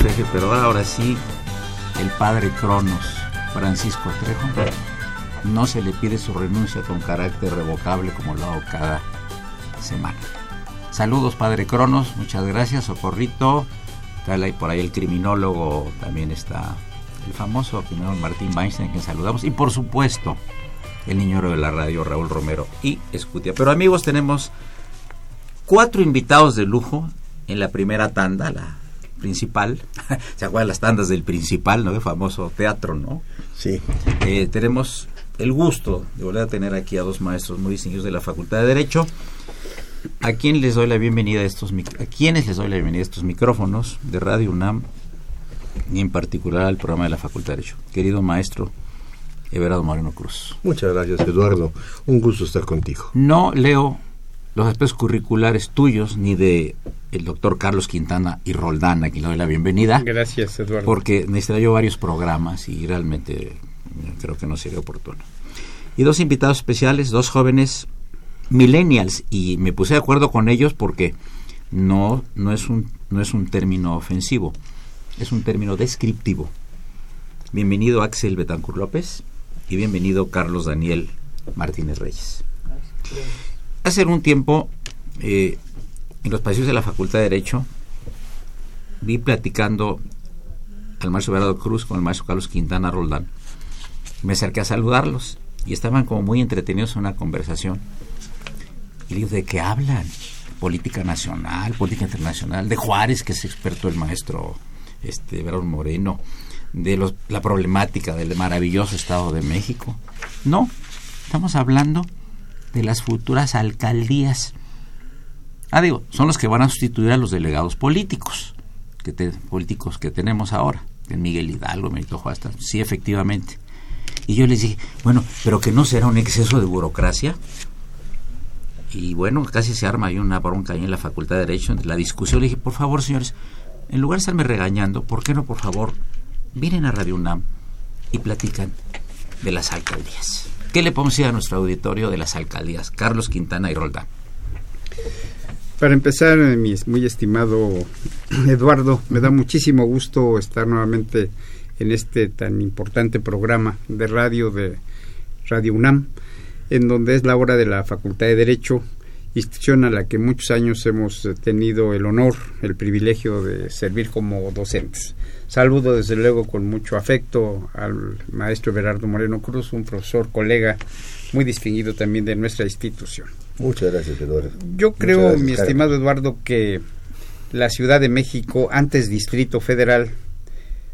Luis Feje, pero ahora sí, el padre Cronos, Francisco Trejo, no se le pide su renuncia con carácter revocable como lo hago cada semana. Saludos, padre Cronos, muchas gracias, Socorrito. Ahí por ahí el criminólogo, también está el famoso criminólogo Martín Weinstein, que saludamos. Y por supuesto, el niño de la radio, Raúl Romero y Escutia. Pero amigos, tenemos cuatro invitados de lujo en la primera tanda, la principal. ¿Se acuerdan las tandas del principal, no? El famoso teatro, ¿no? Sí. Eh, tenemos el gusto de volver a tener aquí a dos maestros muy distinguidos de la Facultad de Derecho. ¿A quién les doy la bienvenida a estos a quiénes les doy la bienvenida a estos micrófonos de Radio UNAM y en particular al programa de la Facultad de Derecho? Querido maestro Everardo Moreno Cruz. Muchas gracias, Eduardo. Un gusto estar contigo. No leo los aspectos curriculares tuyos ni de el doctor Carlos Quintana y Roldán, a quien le doy la bienvenida. Gracias, Eduardo. Porque necesitaría yo varios programas y realmente creo que no sería oportuno. Y dos invitados especiales, dos jóvenes millennials, y me puse de acuerdo con ellos porque no, no, es, un, no es un término ofensivo, es un término descriptivo. Bienvenido Axel Betancur López y bienvenido Carlos Daniel Martínez Reyes. Hace un tiempo, eh, en los pasillos de la Facultad de Derecho, vi platicando al maestro Verado Cruz con el maestro Carlos Quintana Roldán. Me acerqué a saludarlos y estaban como muy entretenidos en una conversación. Y digo, ¿de qué hablan? Política nacional, política internacional, de Juárez, que es experto el maestro este, Verón Moreno, de los, la problemática del maravilloso Estado de México. No, estamos hablando de las futuras alcaldías. Ah, digo, son los que van a sustituir a los delegados políticos, que políticos que tenemos ahora, Miguel Hidalgo, Benito Juárez, sí, efectivamente. Y yo les dije, bueno, pero que no será un exceso de burocracia. Y bueno, casi se arma ahí una bronca ahí en la Facultad de Derecho, en la discusión. Le dije, por favor, señores, en lugar de estarme regañando, ¿por qué no, por favor, vienen a Radio UNAM y platican de las alcaldías? ¿Qué le podemos a nuestro auditorio de las alcaldías? Carlos Quintana y Roldán. Para empezar, mi muy estimado Eduardo, me da muchísimo gusto estar nuevamente en este tan importante programa de radio de Radio UNAM, en donde es la hora de la Facultad de Derecho, institución a la que muchos años hemos tenido el honor, el privilegio de servir como docentes. Saludo desde luego con mucho afecto al maestro Berardo Moreno Cruz, un profesor, colega muy distinguido también de nuestra institución. Muchas gracias, Eduardo. Yo creo, mi estimado Eduardo, que la Ciudad de México, antes Distrito Federal,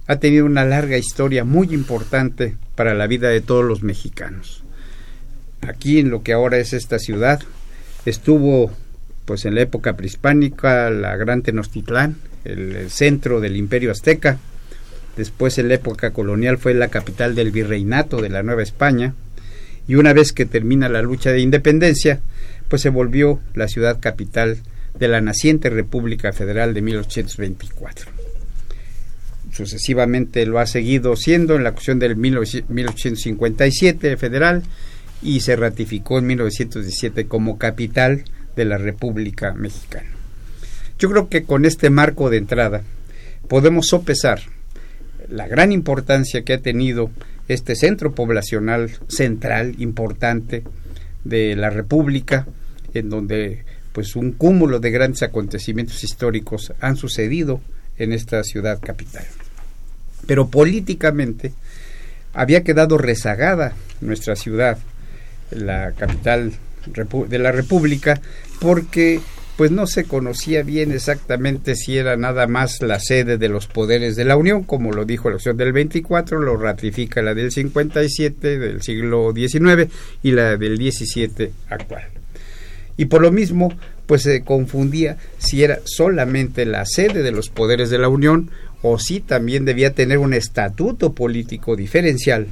ha tenido una larga historia muy importante para la vida de todos los mexicanos. Aquí en lo que ahora es esta ciudad, estuvo pues en la época prehispánica la Gran Tenochtitlán, el, centro del imperio azteca. Después en la época colonial fue la capital del virreinato de la Nueva España. y una vez que termina la lucha de independencia, pues se volvió la ciudad capital de la naciente República Federal de 1824. Sucesivamente lo ha seguido siendo en la cuestión del 1857 federal y se ratificó en 1917 como capital de la República Mexicana. Yo creo que con este marco de entrada podemos sopesar la gran importancia que ha tenido este centro poblacional central importante de la República, en donde pues un cúmulo de grandes acontecimientos históricos han sucedido en esta ciudad capital. Pero políticamente había quedado rezagada nuestra ciudad, la capital de la República, porque pues no se conocía bien exactamente si era nada más la sede de los poderes de la Unión, como lo dijo la opción del 24, lo ratifica la del 57 del siglo XIX y la del 17 actual. Y por lo mismo, pues se confundía si era solamente la sede de los poderes de la Unión o si también debía tener un estatuto político diferencial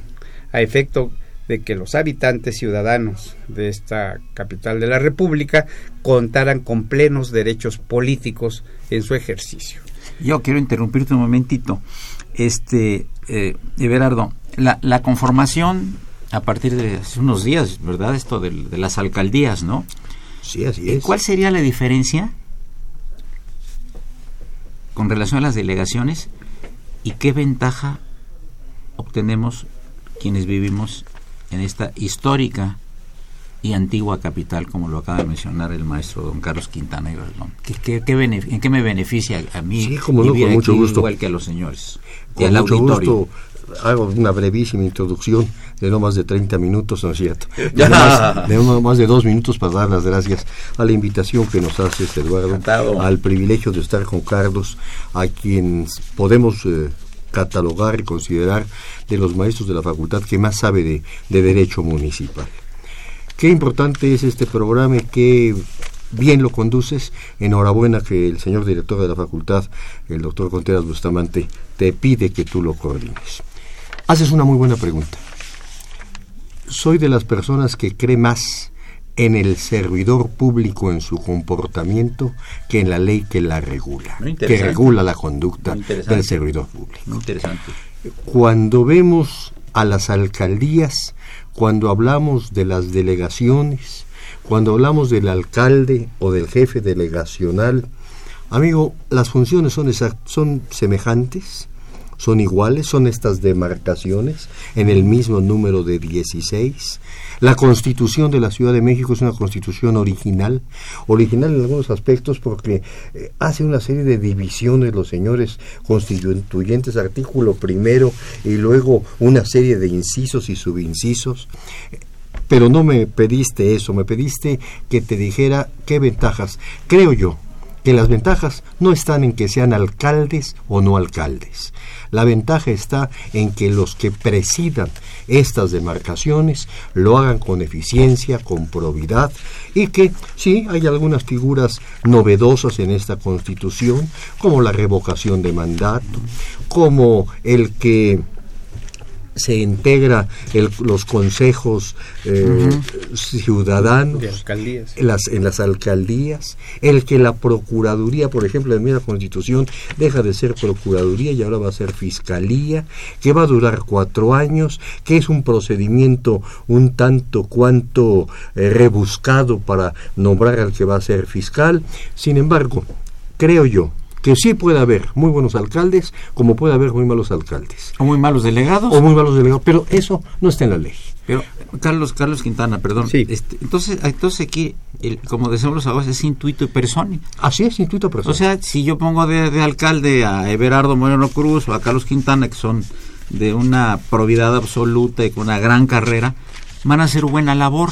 a efecto de que los habitantes ciudadanos de esta capital de la República contaran con plenos derechos políticos en su ejercicio. Yo quiero interrumpirte un momentito. Este, eh, Everardo, la, la, conformación a partir de hace unos días, ¿verdad? Esto de, de las alcaldías, ¿no? Sí, así es. ¿Cuál sería la diferencia con relación a las delegaciones y qué ventaja obtenemos quienes vivimos en esta histórica y antigua capital, como lo acaba de mencionar el maestro don Carlos Quintana y ¿Qué, qué, ¿En qué me beneficia a mí sí, como no, con mucho gusto. igual que a los señores? Con mucho gusto hago una brevísima introducción de no más de 30 minutos, ¿no es cierto? De, más, de no más de dos minutos para dar las gracias a la invitación que nos hace este Eduardo, Encantado. al privilegio de estar con Carlos, a quien podemos eh, catalogar y considerar de los maestros de la facultad que más sabe de, de derecho municipal. Qué importante es este programa y qué bien lo conduces. Enhorabuena que el señor director de la facultad, el doctor Contreras Bustamante, te pide que tú lo coordines. Haces una muy buena pregunta. Soy de las personas que cree más en el servidor público en su comportamiento que en la ley que la regula, que regula la conducta del servidor público. Muy interesante. Cuando vemos a las alcaldías, cuando hablamos de las delegaciones, cuando hablamos del alcalde o del jefe delegacional, amigo, las funciones son, son semejantes, son iguales, son estas demarcaciones en el mismo número de 16. La constitución de la Ciudad de México es una constitución original, original en algunos aspectos porque eh, hace una serie de divisiones los señores constituyentes, artículo primero y luego una serie de incisos y subincisos. Pero no me pediste eso, me pediste que te dijera qué ventajas. Creo yo que las ventajas no están en que sean alcaldes o no alcaldes. La ventaja está en que los que presidan estas demarcaciones lo hagan con eficiencia, con probidad y que sí hay algunas figuras novedosas en esta constitución, como la revocación de mandato, como el que se integra el, los consejos eh, uh -huh. ciudadanos de alcaldías. En, las, en las alcaldías, el que la Procuraduría, por ejemplo, en la Constitución deja de ser Procuraduría y ahora va a ser Fiscalía, que va a durar cuatro años, que es un procedimiento un tanto cuanto eh, rebuscado para nombrar al que va a ser fiscal. Sin embargo, creo yo, que sí puede haber muy buenos alcaldes, como puede haber muy malos alcaldes. O muy malos delegados. O muy malos delegados, pero eso no está en la ley. Pero, Carlos, Carlos Quintana, perdón. Sí. Este, entonces, entonces aquí, el, como decimos los abogados, es intuito y persona. Así es, intuito y persona. O sea, si yo pongo de, de, alcalde a Everardo Moreno Cruz o a Carlos Quintana, que son de una probidad absoluta y con una gran carrera, van a hacer buena labor.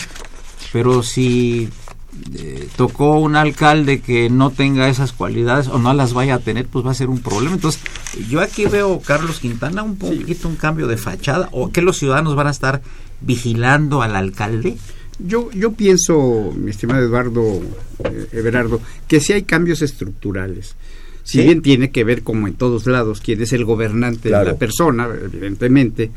Pero si eh, tocó un alcalde que no tenga esas cualidades o no las vaya a tener, pues va a ser un problema. Entonces, yo aquí veo, Carlos Quintana, un poquito sí. un cambio de fachada, o que los ciudadanos van a estar vigilando al alcalde. Yo, yo pienso, mi estimado Eduardo eh, Everardo, que si sí hay cambios estructurales. Si ¿Sí? bien tiene que ver, como en todos lados, quién es el gobernante claro. de la persona, evidentemente,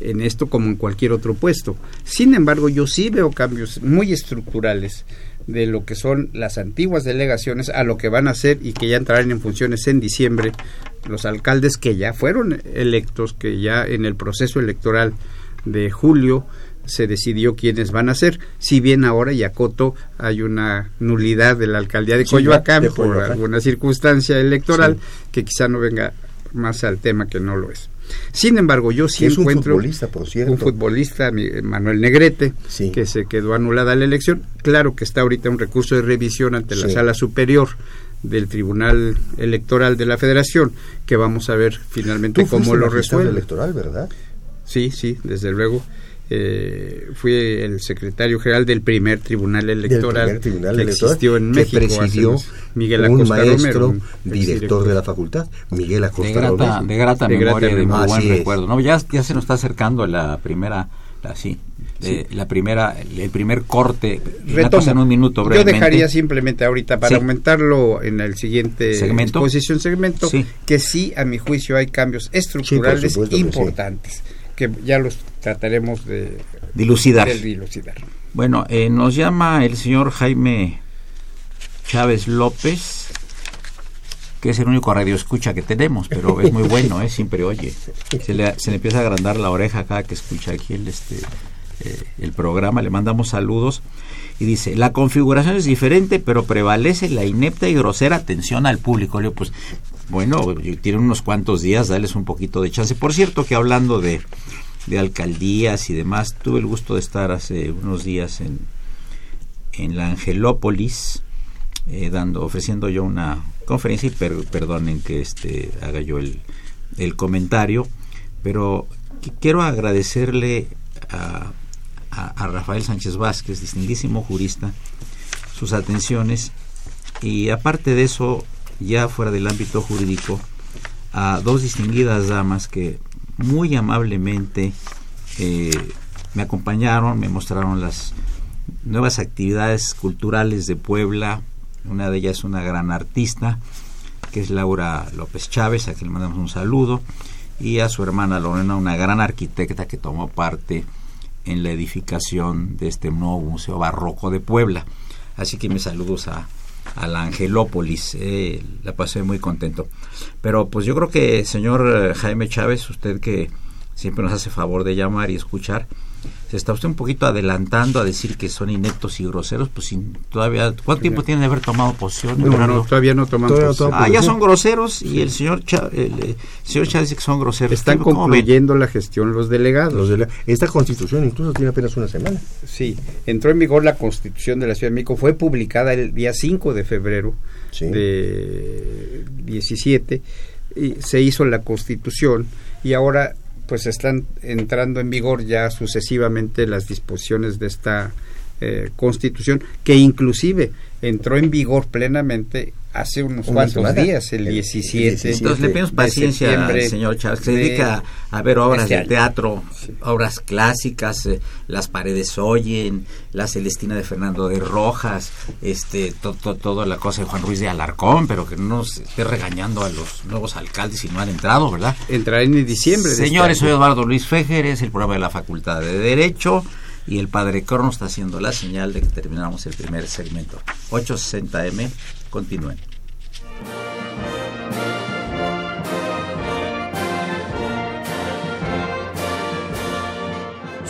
en esto como en cualquier otro puesto. Sin embargo, yo sí veo cambios muy estructurales de lo que son las antiguas delegaciones a lo que van a ser y que ya entrarán en funciones en diciembre los alcaldes que ya fueron electos, que ya en el proceso electoral de julio se decidió quiénes van a ser, si bien ahora Yacoto hay una nulidad de la alcaldía de Coyoacán por alguna circunstancia electoral que quizá no venga más al tema que no lo es. Sin embargo, yo sí es encuentro un futbolista, por cierto. un futbolista, Manuel Negrete, que se quedó anulada la elección. Claro que está ahorita un recurso de revisión ante la sala superior del Tribunal Electoral de la Federación, que vamos a ver finalmente cómo lo resuelve. electoral, ¿verdad? Sí, sí, desde luego. Eh, fui el secretario general del primer tribunal electoral tribunal que existió en México presidió Miguel un maestro director de la facultad Miguel Acosta de grata, de grata memoria de muy buen recuerdo. No ya, ya se nos está acercando la primera así la primera el primer corte. Retomo. en un minuto yo dejaría simplemente ahorita para aumentarlo en el siguiente segmento exposición segmento que sí a mi juicio hay cambios estructurales importantes que ya los trataremos de dilucidar. De dilucidar. Bueno, eh, nos llama el señor Jaime Chávez López, que es el único radio escucha que tenemos, pero es muy bueno, ¿eh? siempre oye. Se le, se le empieza a agrandar la oreja cada que escucha aquí el, este, eh, el programa. Le mandamos saludos. Y dice, la configuración es diferente, pero prevalece la inepta y grosera atención al público. Le pues bueno, tienen unos cuantos días, darles un poquito de chance. Por cierto, que hablando de, de alcaldías y demás, tuve el gusto de estar hace unos días en, en la Angelópolis, eh, dando, ofreciendo yo una conferencia, y perdonen que este, haga yo el, el comentario, pero quiero agradecerle a, a, Rafael Sánchez Vázquez, distinguísimo jurista, sus atenciones, y aparte de eso, ya fuera del ámbito jurídico, a dos distinguidas damas que muy amablemente eh, me acompañaron, me mostraron las nuevas actividades culturales de Puebla. Una de ellas es una gran artista, que es Laura López Chávez, a quien le mandamos un saludo, y a su hermana Lorena, una gran arquitecta que tomó parte en la edificación de este nuevo Museo Barroco de Puebla. Así que mis saludos a, la Angelópolis. Eh, la pasé muy contento. Pero pues yo creo que, señor eh, Jaime Chávez, usted que siempre nos hace favor de llamar y escuchar, se está usted un poquito adelantando a decir que son ineptos y groseros, pues sin todavía ¿cuánto tiempo tiene de haber tomado posición? todavía no toman posición. Ah, ya son groseros y el señor el, señor Chávez dice que son groseros. Están concluyendo la gestión los delegados. esta constitución incluso tiene apenas una semana. Sí, entró en vigor la constitución de la Ciudad de México, fue publicada el día 5 de febrero de 17 y se hizo la constitución y ahora pues están entrando en vigor ya sucesivamente las disposiciones de esta eh, constitución que inclusive entró en vigor plenamente hace unos cuantos días, el 17. Entonces le pedimos paciencia al señor Chávez, que se dedica a ver obras este de teatro, obras clásicas, eh, Las paredes oyen, La Celestina de Fernando de Rojas, este toda la cosa de Juan Ruiz de Alarcón, pero que no nos esté regañando a los nuevos alcaldes si no han entrado, ¿verdad? Entrará en diciembre. Señores, soy Eduardo Luis Féjeres, el programa de la Facultad de Derecho y el padre Corno está haciendo la señal de que terminamos el primer segmento. 860M, continúen.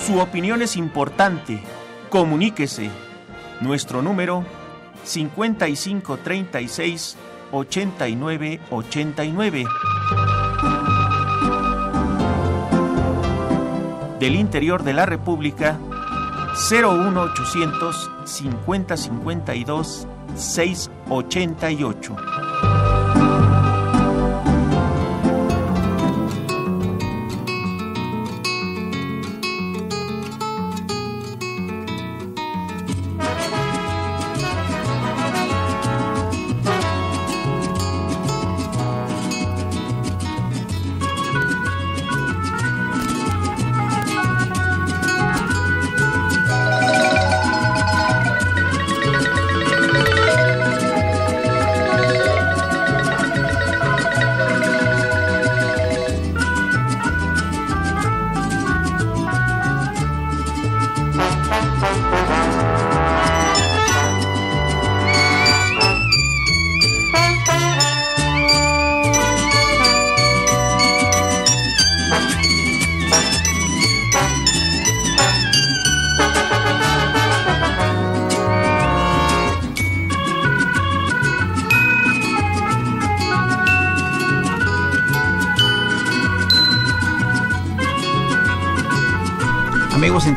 Su opinión es importante. Comuníquese. Nuestro número 5536 8989. Del interior de la República 01800 5052 688.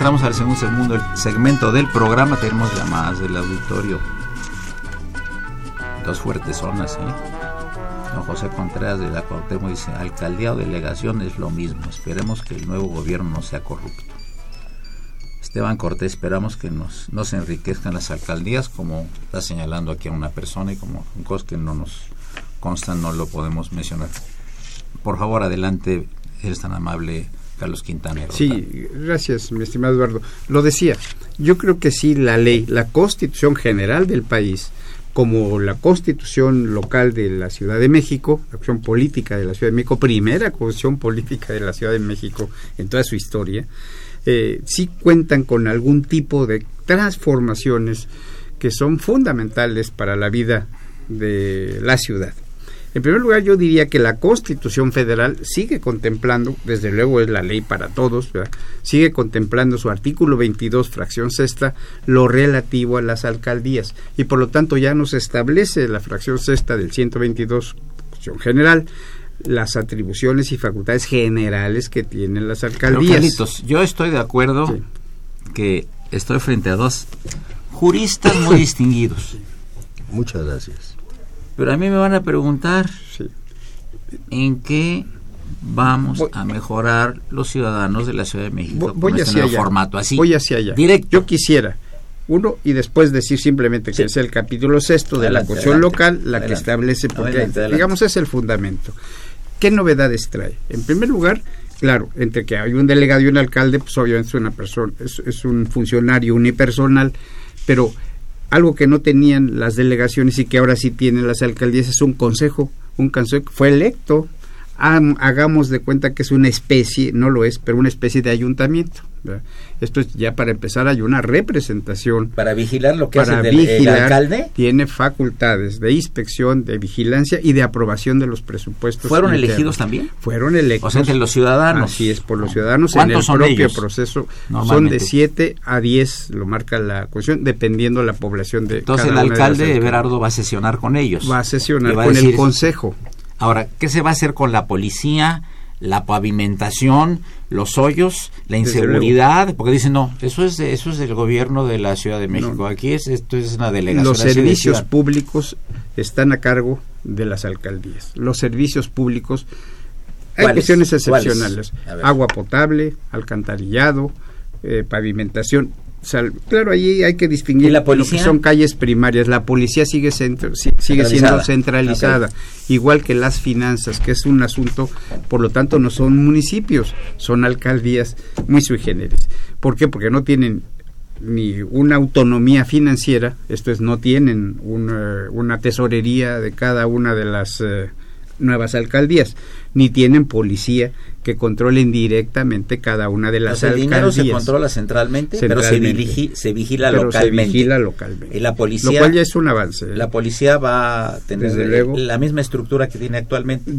Entramos al segundo segundo segmento del programa. Tenemos llamadas del auditorio. Dos fuertes zonas, ¿eh? Don José Contreras de la Cuauhtémoc dice, alcaldía o delegación es lo mismo. Esperemos que el nuevo gobierno no sea corrupto. Esteban Cortés, esperamos que nos, no se enriquezcan las alcaldías, como está señalando aquí a una persona y como cosas que no nos constan, no lo podemos mencionar. Por favor, adelante, eres tan amable, Carlos Quintanero. Sí, gracias, mi estimado Eduardo. Lo decía, yo creo que sí, la ley, la constitución general del país, como la constitución local de la Ciudad de México, la constitución política de la Ciudad de México, primera constitución política de la Ciudad de México en toda su historia, eh, sí cuentan con algún tipo de transformaciones que son fundamentales para la vida de la ciudad. En primer lugar, yo diría que la Constitución Federal sigue contemplando, desde luego es la ley para todos, sigue contemplando su artículo 22, fracción sexta, lo relativo a las alcaldías. Y por lo tanto ya nos establece la fracción sexta del 122, fracción general, las atribuciones y facultades generales que tienen las alcaldías. yo estoy de acuerdo que estoy frente a dos juristas muy distinguidos. Muchas gracias. Pero a mí me van a preguntar en qué vamos a mejorar los ciudadanos de la Ciudad de México voy, con este hacia formato así. Voy hacia allá. Directo. Yo quisiera uno y después decir simplemente que es el capítulo sexto de la cuestión local la que establece porque digamos es el fundamento. ¿Qué novedades trae? En primer lugar, claro, entre que hay un delegado y un alcalde, pues obviamente es una persona, es, es un funcionario unipersonal, pero algo que no tenían las delegaciones y que ahora sí tienen las alcaldías es un consejo, un consejo que fue electo. hagamos de cuenta que es una especie, no lo es, pero una especie de ayuntamiento. Esto es ya para empezar hay una representación. Para vigilar lo que para hace el, alcalde. Tiene facultades de inspección, de vigilancia y de aprobación de los presupuestos. ¿Fueron elegidos también? Fueron electos. O sea, entre los ciudadanos. Así es, por los ciudadanos en el propio proceso. Son de 7 a 10, lo marca la Constitución, dependiendo la población de Entonces el alcalde Everardo va a sesionar con ellos. Va a sesionar con el consejo. Ahora, ¿qué se va a hacer con la policía? La pavimentación, los hoyos, la inseguridad, porque dicen no, eso es de, eso es del gobierno de la Ciudad de México. Aquí es esto es una delegación. Los servicios públicos están a cargo de las alcaldías. Los servicios públicos hay cuestiones excepcionales, agua potable, alcantarillado, eh, pavimentación claro, ahí hay que distinguir la lo que son calles primarias. La policía sigue, sigue siendo centralizada, igual que las finanzas, que es un asunto, por lo tanto, no son municipios, son alcaldías muy sui generis. ¿Por qué? Porque no tienen ni una autonomía financiera, esto es, no tienen una, una tesorería de cada una de las eh, nuevas alcaldías, ni tienen policía que controlen directamente cada una de las alcaldías. El dinero se controla centralmente, pero se, se vigila localmente. Se vigila localmente. Y la policía, lo cual ya es un avance. La policía va a tener la misma estructura que tiene actualmente.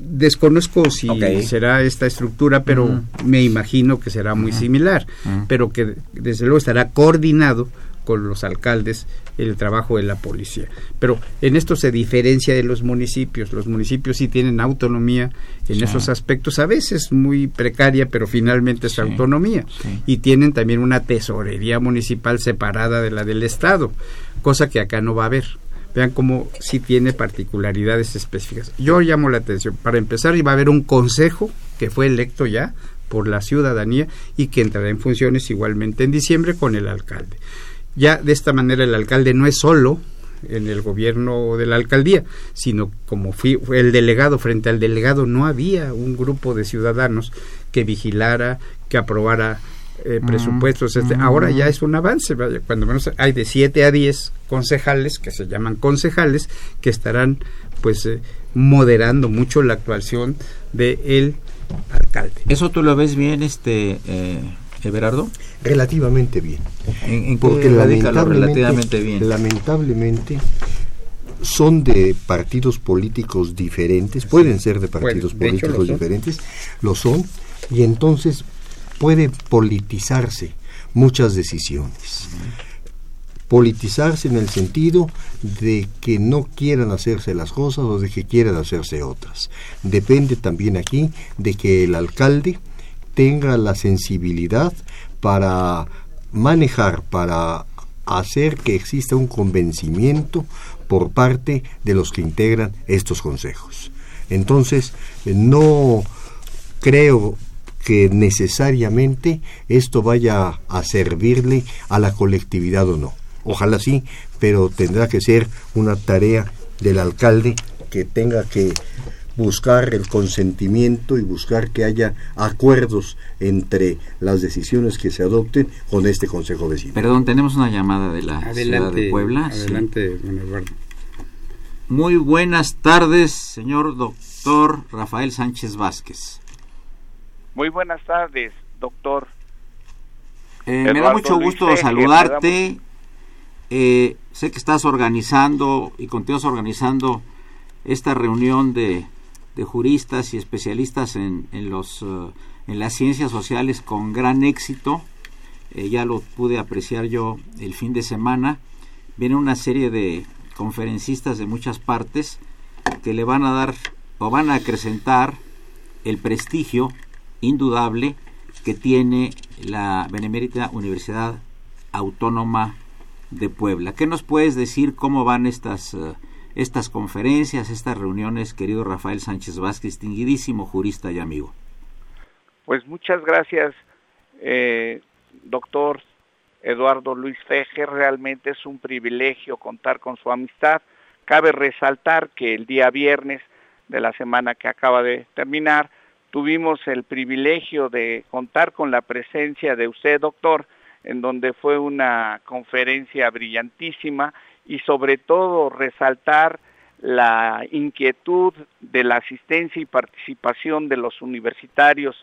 Desconozco si será esta estructura, pero me imagino que será muy similar, pero que desde luego estará coordinado con los alcaldes el trabajo de la policía. Pero en esto se diferencia de los municipios. Los municipios sí tienen autonomía en esos aspectos, a veces muy precaria, pero finalmente es autonomía. Y tienen también una tesorería municipal separada de la del Estado, cosa que acá no va a haber. Vean cómo sí tiene particularidades específicas. Yo llamo la atención. Para empezar, iba a haber un consejo que fue electo ya por la ciudadanía y que entrará en funciones igualmente en diciembre con el alcalde. Ya de esta manera el alcalde no es solo en el gobierno de la alcaldía, sino como fue el delegado, frente al delegado no había un grupo de ciudadanos que vigilara, que aprobara eh, mm, presupuestos. Este, mm. Ahora ya es un avance, cuando menos hay de 7 a 10 concejales, que se llaman concejales, que estarán pues eh, moderando mucho la actuación del el alcalde. ¿Eso tú lo ves bien, este... Eh Everardo? Relativamente bien. ¿En, porque relativamente bien? Lamentablemente son de partidos políticos diferentes, pueden ser de partidos políticos diferentes, lo son, y entonces puede politizarse muchas decisiones. Politizarse en el sentido de que no quieran hacerse las cosas o de que quieran hacerse otras. Depende también aquí de que el alcalde tenga la sensibilidad para manejar, para hacer que exista un convencimiento por parte de los que integran estos consejos. Entonces, no creo que necesariamente esto vaya a servirle a la colectividad o no. Ojalá sí, pero tendrá que ser una tarea del alcalde que tenga que buscar el consentimiento y buscar que haya acuerdos entre las decisiones que se adopten con este Consejo Vecino. Perdón, tenemos una llamada de la ciudad de Puebla. Adelante, Eduardo. Muy buenas tardes, señor doctor Rafael Sánchez Vázquez. Muy buenas tardes, doctor. Eh, me da mucho gusto saludarte. Eh, sé que estás organizando y continúas organizando esta reunión de, juristas y especialistas en, los, eh, en las ciencias sociales con gran éxito. ya lo pude apreciar yo el fin de semana. Viene una serie de conferencistas de muchas partes que le van a dar o van a acrecentar el prestigio indudable que tiene la Benemérita Universidad Autónoma de Puebla. ¿Qué nos puedes decir cómo van estas, eh, estas conferencias, estas reuniones, querido Rafael Sánchez Vázquez, distinguidísimo jurista y amigo? Pues muchas gracias, eh, doctor Eduardo Luis Fejer. Realmente es un privilegio contar con su amistad. Cabe resaltar que el día viernes de la semana que acaba de terminar, tuvimos el privilegio de contar con la presencia de usted, doctor, en donde fue una conferencia brillantísima y sobre todo resaltar la inquietud de la asistencia y participación de los universitarios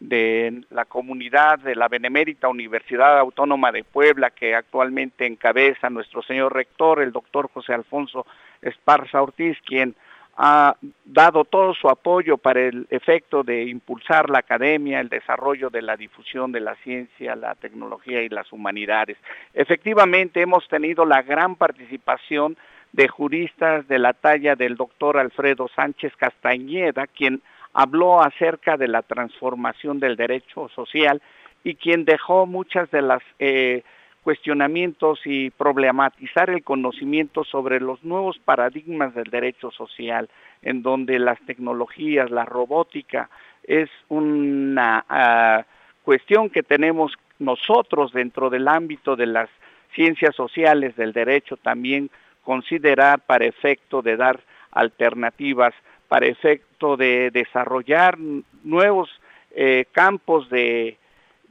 de la comunidad de la Benemérita Universidad Autónoma de Puebla, que actualmente encabeza nuestro señor rector, el doctor José Alfonso Esparza Ortiz, quien ha dado todo su apoyo para el efecto de impulsar la academia, el desarrollo de la difusión de la ciencia, la tecnología y las humanidades. Efectivamente, hemos tenido la gran participación de juristas de la talla del doctor Alfredo Sánchez Castañeda, quien habló acerca de la transformación del derecho social y quien dejó muchas de las eh, cuestionamientos y problematizar el conocimiento sobre los nuevos paradigmas del derecho social, en donde las tecnologías, la robótica, es una ah, cuestión que tenemos nosotros dentro del ámbito de las ciencias sociales del derecho también considerar para efecto de dar alternativas, para efecto de desarrollar nuevos eh, campos de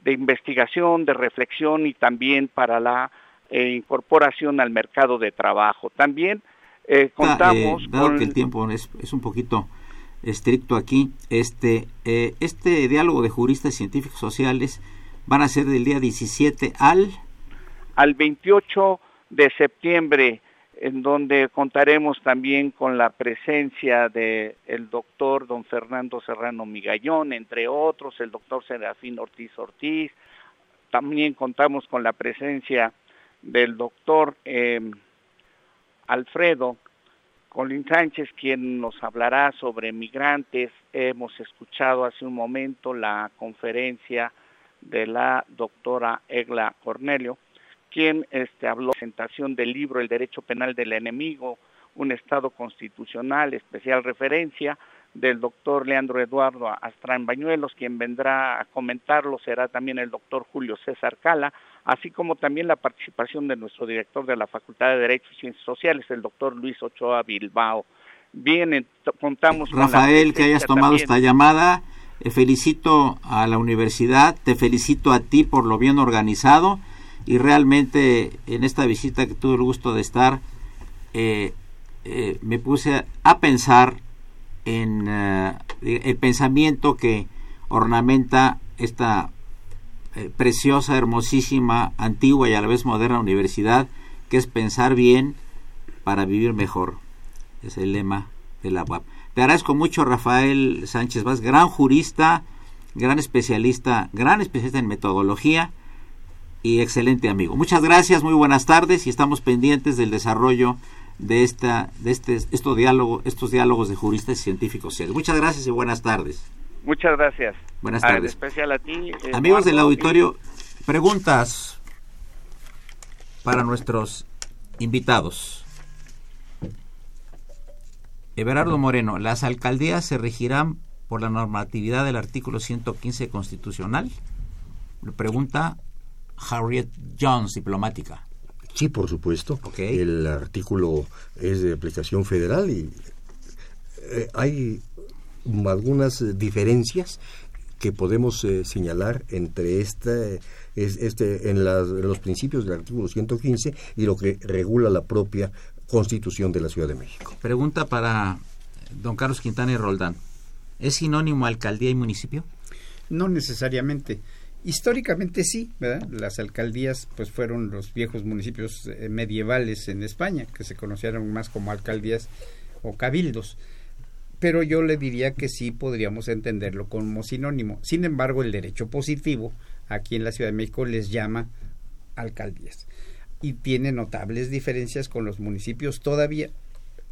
de investigación, de reflexión y también para la eh, incorporación al mercado de trabajo. También eh, contamos eh, dado que el tiempo es, es, un poquito estricto aquí, este, este diálogo de juristas científicos sociales van a ser del día 17 al... Al 28 de septiembre en donde contaremos también con la presencia de el doctor don Fernando Serrano Migallón, entre otros, el doctor Serafín Ortiz Ortiz, también contamos con la presencia del doctor em, Alfredo Colín Sánchez, quien nos hablará sobre migrantes. Hemos escuchado hace un momento la conferencia de la doctora Egla Cornelio quien este, habló de la presentación del libro El Derecho Penal del Enemigo, un Estado constitucional, especial referencia del doctor Leandro Eduardo Astrán Bañuelos, quien vendrá a comentarlo será también el doctor Julio César Cala, así como también la participación de nuestro director de la Facultad de Derecho y Ciencias Sociales, el doctor Luis Ochoa Bilbao. Bien, contamos con Rafael, que hayas tomado esta llamada. Eh, felicito a la universidad, te felicito a ti por lo bien organizado y realmente en esta visita que tuve el gusto de estar, eh, eh, me puse a pensar en eh, el pensamiento que ornamenta esta preciosa, hermosísima, antigua y a la vez moderna universidad, que es pensar bien para vivir mejor. Es el lema de la UAP. Te agradezco mucho, Rafael Sánchez Vaz, gran jurista, gran especialista, gran especialista en metodología y excelente amigo. Muchas gracias, muy buenas tardes y estamos pendientes del desarrollo de esta de este estos diálogos estos diálogos de juristas y científicos. Muchas gracias y buenas tardes. Muchas gracias. Buenas tardes. especial a ti. Amigos del auditorio, Preguntas para nuestros invitados. Everardo Moreno, ¿las alcaldías se regirán por la normatividad del artículo 115 constitucional? Le pregunta Harriet Jones, diplomática. Sí, por supuesto. El artículo es de aplicación federal y eh, hay algunas diferencias que podemos eh, señalar entre este, este en, los principios del artículo 115 y lo que regula la propia Constitución de la Ciudad de México. Pregunta para don Carlos Quintana y Roldán. ¿Es sinónimo alcaldía y municipio? No necesariamente. Históricamente sí, ¿verdad? Las alcaldías pues fueron los viejos municipios eh, medievales en España, que se conocieron más como alcaldías o cabildos. Pero yo le diría que sí podríamos entenderlo como sinónimo. Sin embargo, el derecho positivo aquí en la Ciudad de México les llama alcaldías y tiene notables diferencias con los municipios todavía.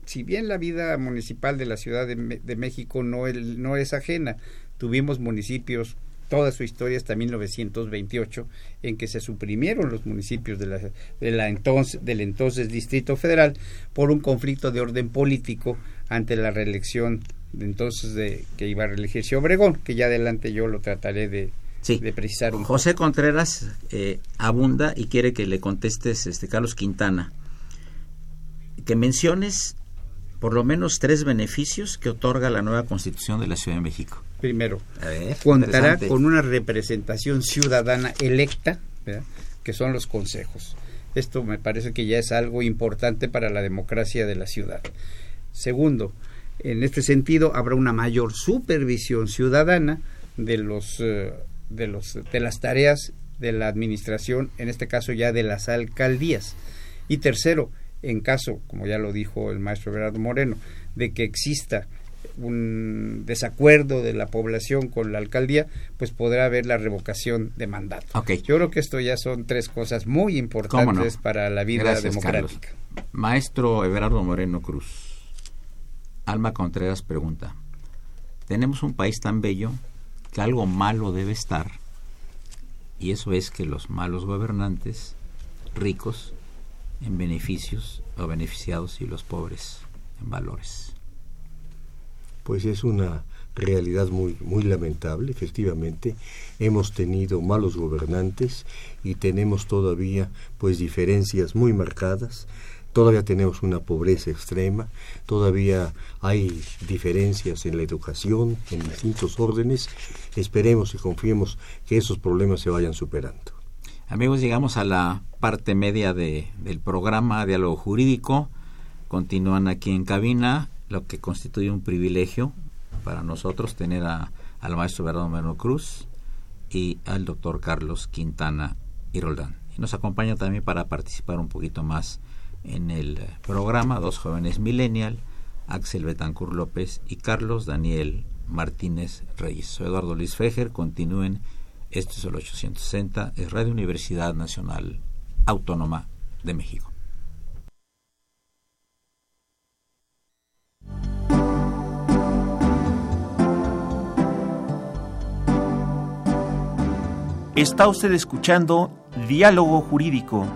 Si bien la vida municipal de la Ciudad de, México no, no es ajena, tuvimos municipios toda su historia hasta 1928, en que se suprimieron los municipios de la, de la entonces, del entonces Distrito Federal por un conflicto de orden político ante la reelección de entonces de que iba a reelegirse Obregón, que ya adelante yo lo trataré de, de precisar un José Contreras eh, abunda y quiere que le contestes, este Carlos Quintana, que menciones por lo menos tres beneficios que otorga la nueva Constitución de la Ciudad de México. Primero, contará con una representación ciudadana electa, que son los consejos. Esto me parece que ya es algo importante para la democracia de la ciudad. Segundo, en este sentido habrá una mayor supervisión ciudadana de los eh, de los de las tareas de la administración, en este caso ya de las alcaldías. Y tercero, en caso, como ya lo dijo el maestro Gerardo Moreno, de que exista un desacuerdo de la población con la alcaldía, pues podrá haber la revocación de mandato. Yo creo que esto ya son tres cosas muy importantes para la vida democrática. Maestro Everardo Moreno Cruz, Alma Contreras pregunta, tenemos un país tan bello que algo malo debe estar, y eso es que los malos gobernantes, ricos, en beneficios o beneficiados y los pobres en valores. Pues es una realidad muy muy lamentable, efectivamente hemos tenido malos gobernantes y tenemos todavía pues diferencias muy marcadas, todavía tenemos una pobreza extrema, todavía hay diferencias en la educación en distintos órdenes, esperemos y confiemos que esos problemas se vayan superando. Amigos, llegamos a la parte media de, del programa Diálogo Jurídico. Continúan aquí en cabina, lo que constituye un privilegio para nosotros tener a, al maestro Bernardo Meno Cruz y al doctor Carlos Quintana y Roldán. Y nos acompaña también para participar un poquito más en el programa dos jóvenes millennial, Axel Betancur López y Carlos Daniel Martínez Reyes. Eduardo Luis Fejer, continúen esto es el 860, es Radio Universidad Nacional Autónoma de México. Está usted escuchando Diálogo Jurídico,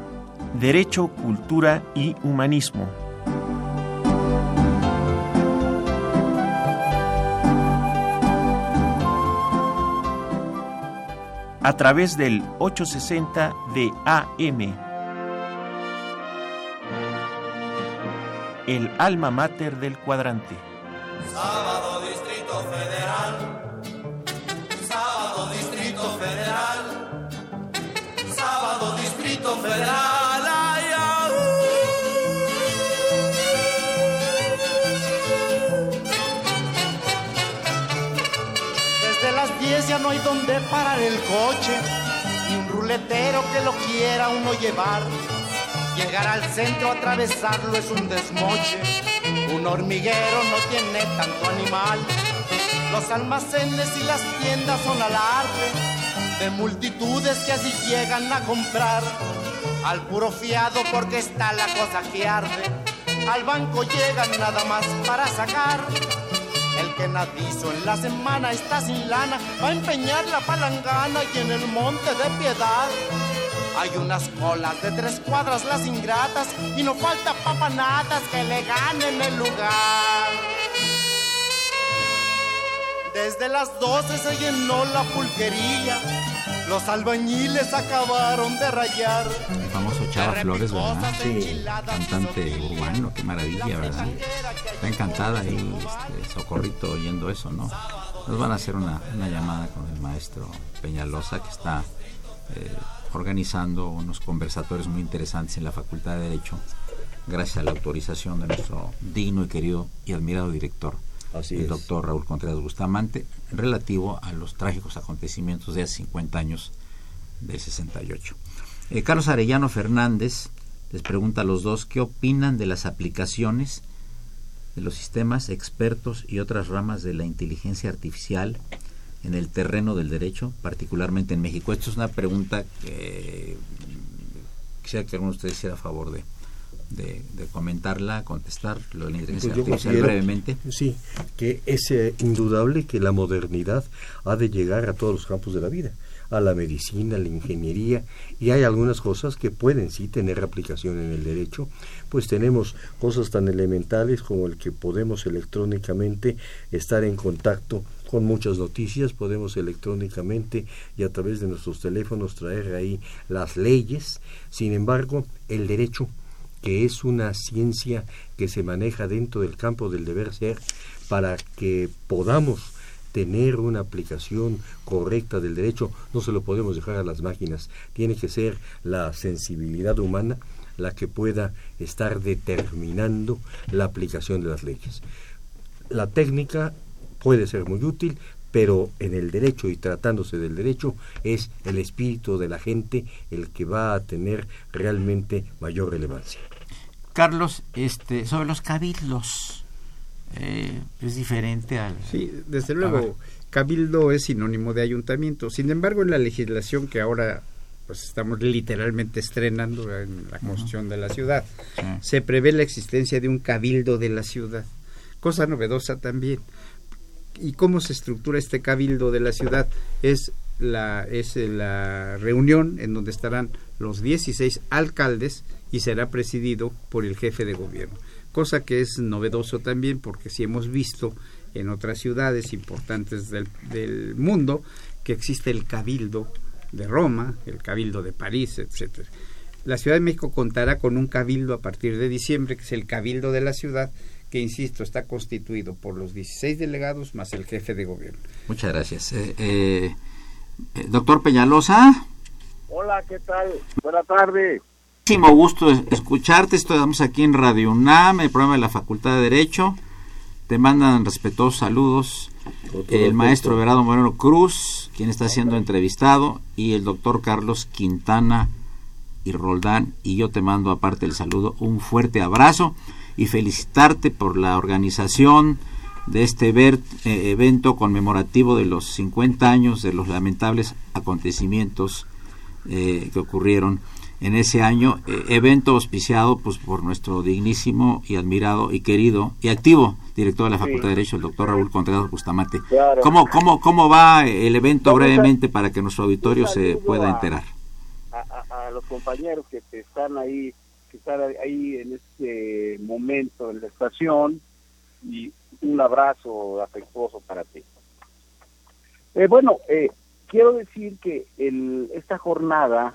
Derecho, Cultura y Humanismo. A través del 860 de AM. El alma mater del cuadrante. Sábado Distrito Federal. Sábado Distrito Federal. Sábado Distrito Federal. No hay donde parar el coche, ni un ruletero que lo quiera uno llevar. Llegar al centro, atravesarlo es un desmoche. Un hormiguero no tiene tanto animal. Los almacenes y las tiendas son alarde de multitudes que así llegan a comprar. Al puro fiado porque está la cosa que arde. Al banco llegan nada más para sacar El que nadizo en la semana está sin lana, va a empeñar la palangana y en el monte de piedad. Hay unas colas de tres cuadras las ingratas y no falta papanatas que le ganen el lugar. Desde las 12 se llenó la pulquería. Los albañiles acabaron de rayar. El famoso Chava Flores, ¿verdad? Sí. Cantante urbano, qué maravilla, ¿verdad? Está encantada ahí, este, Socorrito, oyendo eso, ¿no? Nos van a hacer una, una llamada con el maestro Peñalosa, que está eh, organizando unos conversatorios muy interesantes en la Facultad de Derecho, gracias a la autorización de nuestro digno y querido y admirado director Así el es. doctor Raúl Contreras Bustamante, relativo a los trágicos acontecimientos de hace 50 años del 68. Eh, Carlos Arellano Fernández les pregunta a los dos qué opinan de las aplicaciones de los sistemas expertos y otras ramas de la inteligencia artificial en el terreno del derecho, particularmente en México. Esto es una pregunta que mm, quisiera que alguno de ustedes hiciera a favor de, de, de comentarla, contestar lo de la inteligencia Pues artificial brevemente. Sí, que es eh, indudable que la modernidad ha de llegar a todos los campos de la vida, a la medicina, a la ingeniería, y hay algunas cosas que pueden sí tener aplicación en el derecho, pues tenemos cosas tan elementales como el que podemos electrónicamente estar en contacto con muchas noticias, podemos electrónicamente y a través de nuestros teléfonos traer ahí las leyes, sin embargo, el derecho que es una ciencia que se maneja dentro del campo del deber ser para que podamos tener una aplicación correcta del derecho, no se lo podemos dejar a las máquinas, tiene que ser la sensibilidad humana la que pueda estar determinando la aplicación de las leyes. La técnica puede ser muy útil, pero en el derecho y tratándose del derecho es el espíritu de la gente el que va a tener realmente mayor relevancia. Carlos, este, sobre los cabildos, eh, es diferente al... Sí, desde luego, cabildo es sinónimo de ayuntamiento. Sin embargo, en la legislación que ahora pues estamos literalmente estrenando en la Constitución de la ciudad, se prevé la existencia de un cabildo de la ciudad, cosa novedosa también. ¿Y cómo se estructura este cabildo de la ciudad? Es la, es eh, la reunión en donde estarán los 16 alcaldes y será presidido por el jefe de gobierno. Cosa que es novedoso también porque si hemos visto en otras ciudades importantes del, del mundo que existe el cabildo de Roma, el cabildo de París, etcétera. La Ciudad de México contará con un cabildo a partir de diciembre, que es el cabildo de la ciudad, que insisto, está constituido por los 16 delegados más el jefe de gobierno. Muchas gracias. Eh, eh, eh, doctor Peñalosa, Hola, ¿qué tal? Buenas tardes. muchísimo gusto es- escucharte. Estamos aquí en Radio UNAM, el programa de la Facultad de Derecho. Te mandan respetuosos saludos el maestro Everardo Moreno Cruz, quien está siendo entrevistado, y el doctor Carlos Quintana y Roldán. Y yo te mando, aparte del saludo, un fuerte abrazo y felicitarte por la organización de este ver- eh, evento conmemorativo de los 50 años de los lamentables acontecimientos eh, que ocurrieron en ese año, eh, evento auspiciado pues por nuestro dignísimo y admirado y querido y activo director de la Facultad de Derecho, el doctor Raúl Contreras Bustamante. Claro. ¿Cómo, cómo, ¿Cómo va el evento Vamos a- brevemente para que nuestro auditorio se pueda a- enterar? A, a- los compañeros que están ahí, que están ahí en este momento en la estación y un abrazo afectuoso para ti. Eh, bueno, eh, quiero decir que el, esta jornada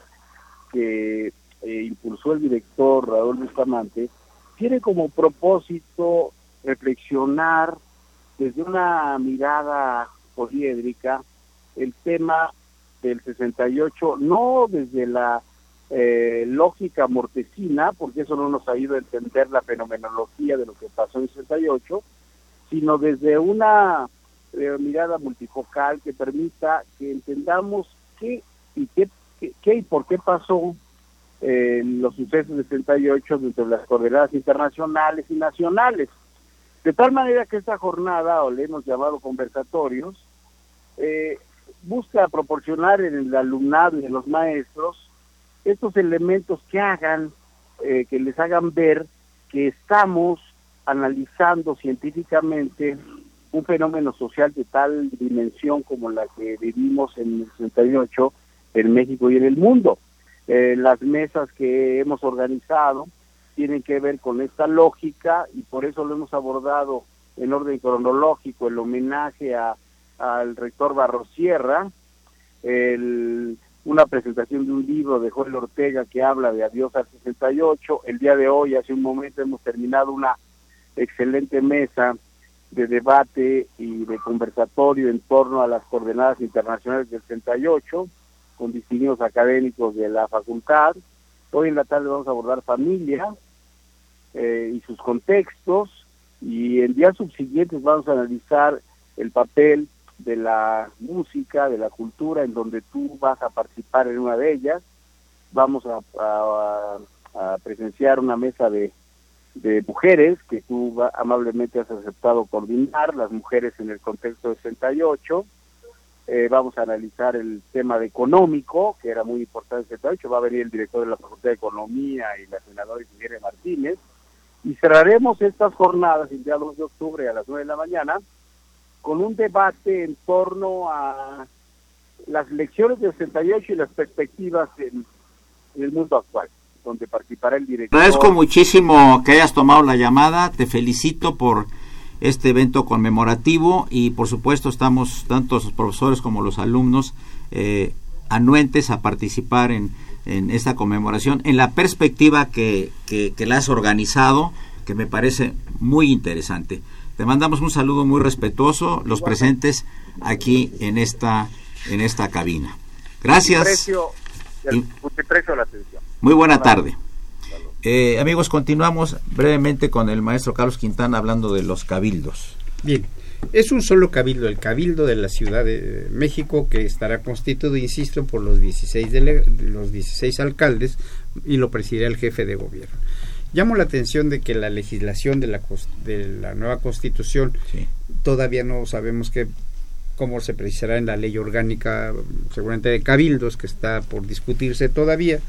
que eh, impulsó el director Raúl Bustamante tiene como propósito reflexionar desde una mirada poliédrica el tema del 68, no desde la eh, lógica mortecina, porque eso no nos ayuda a entender la fenomenología de lo que pasó en el 68, sino desde una eh, mirada multifocal que permita que entendamos qué y qué, qué, y por qué pasó eh, los sucesos del 68 dentro de las coordenadas internacionales y nacionales. De tal manera que esta jornada, o le hemos llamado conversatorios, eh, busca proporcionar en el alumnado y en los maestros estos elementos que hagan, eh, que les hagan ver que estamos analizando científicamente un fenómeno social de tal dimensión como la que vivimos en el 68 en México y en el mundo. Eh, las mesas que hemos organizado tienen que ver con esta lógica y por eso lo hemos abordado en orden cronológico, el homenaje a, al rector Barrosierra, el, una presentación de un libro de Joel Ortega que habla de Adiós al 68. El día de hoy, hace un momento, hemos terminado una excelente mesa de debate y de conversatorio en torno a las coordenadas internacionales del 68 con distinguidos académicos de la facultad. Hoy en la tarde vamos a abordar familia eh, y sus contextos y en días subsiguientes vamos a analizar el papel de la música, de la cultura, en donde tú vas a participar en una de ellas. Vamos a, presenciar una mesa de, de mujeres que tú amablemente has aceptado coordinar, las mujeres en el contexto de 68. Eh, vamos a analizar el tema de económico, que era muy importante en 68. Va a venir el director de la Facultad de Economía y la senadora Ingrid Martínez. Y cerraremos estas jornadas el día 2 de octubre a las 9 de la mañana con un debate en torno a las lecciones del 68 y las perspectivas en, el mundo actual, donde participará el director. Agradezco muchísimo que hayas tomado la llamada, te felicito por este evento conmemorativo y por supuesto estamos tanto los profesores como los alumnos eh, anuentes a participar en, en, esta conmemoración en la perspectiva que, que, que la has organizado que me parece muy interesante. Te mandamos un saludo muy respetuoso, los presentes aquí en esta, en esta cabina. Gracias. Muy buena tarde. Eh, amigos, continuamos brevemente con el maestro Carlos Quintana hablando de los cabildos. Bien, es un solo cabildo, el cabildo de la Ciudad de México, que estará constituido, insisto, por los 16, los 16 alcaldes y lo presidirá el jefe de gobierno. Llamo la atención de que la legislación de la, de la nueva constitución todavía no sabemos qué cómo se precisará en la ley orgánica, seguramente de cabildos, que está por discutirse todavía,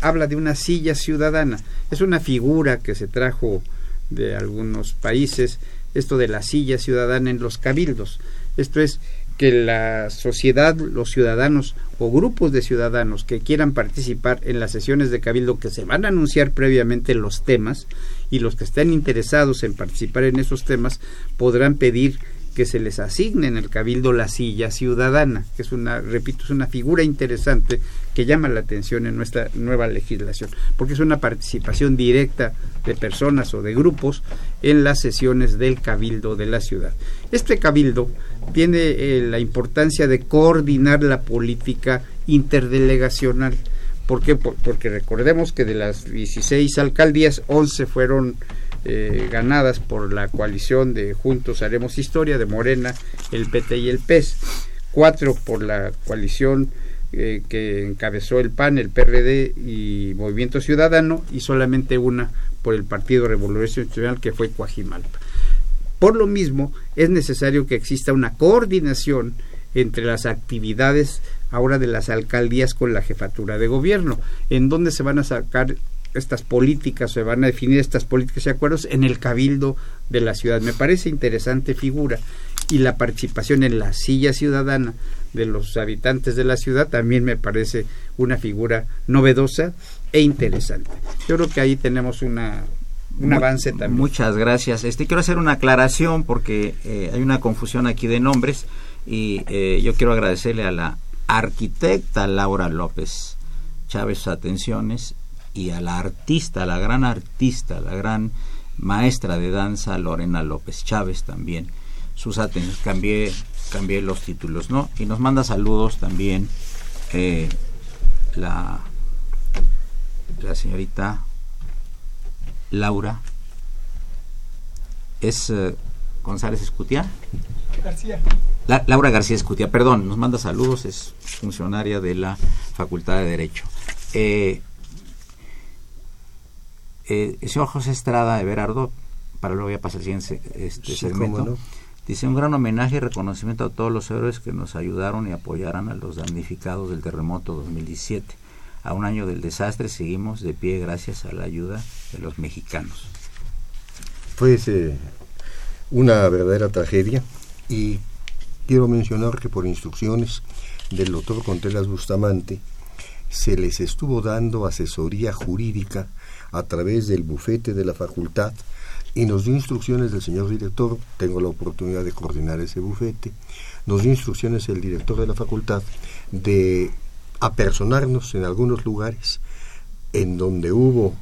habla de una silla ciudadana. Es una figura que se trajo de algunos países, esto de la silla ciudadana en los cabildos. Esto es que la sociedad, los ciudadanos o grupos de ciudadanos que quieran participar en las sesiones de cabildo que se van a anunciar previamente los temas y los que estén interesados en participar en esos temas podrán pedir que se les asigne en el cabildo la silla ciudadana, que es una, repito, es una figura interesante que llama la atención en nuestra nueva legislación, porque es una participación directa de personas o de grupos en las sesiones del cabildo de la ciudad. Este cabildo tiene eh, la importancia de coordinar la política interdelegacional. ¿Por qué? porque recordemos que de las 16 alcaldías, 11 fueron eh, ganadas por la coalición de Juntos Haremos Historia, de Morena, el PT y el PES, cuatro por la coalición eh, que encabezó el PAN, el PRD y Movimiento Ciudadano, y solamente una por el Partido Revolucionario Nacional, que fue Coajimalpa. Por lo mismo, es necesario que exista una coordinación entre las actividades ahora de las alcaldías con la jefatura de gobierno, en donde se van a sacar estas políticas, se van a definir estas políticas y acuerdos en el cabildo de la ciudad. Me parece interesante figura y la participación en la silla ciudadana de los habitantes de la ciudad también me parece una figura novedosa e interesante. Yo creo que ahí tenemos una, un avance también. Muchas gracias. Este quiero hacer una aclaración porque eh, hay una confusión aquí de nombres y eh, yo quiero agradecerle a la arquitecta Laura López Chávez sus atenciones y a la artista, la gran artista, la gran maestra de danza Lorena López Chávez también. Sus atenciones, cambié, cambié los títulos, ¿no? Y nos manda saludos también eh, la, la señorita Laura. ¿Es eh, González Escutia? García. Laura García Escutia, perdón, nos manda saludos, es funcionaria de la Facultad de Derecho. Eh, eh, el señor José Estrada Everardo, para luego voy a pasar al siguiente este segmento, dice un gran homenaje y reconocimiento a todos los héroes que nos ayudaron y apoyaron a los damnificados del terremoto 2017. A un año del desastre seguimos de pie gracias a la ayuda de los mexicanos. Fue una verdadera tragedia Y quiero mencionar que por instrucciones del doctor Contreras Bustamante se les estuvo dando asesoría jurídica a través del bufete de la facultad y nos dio instrucciones del señor director, tengo la oportunidad de coordinar ese bufete, nos dio instrucciones el director de la facultad de apersonarnos en algunos lugares en donde hubo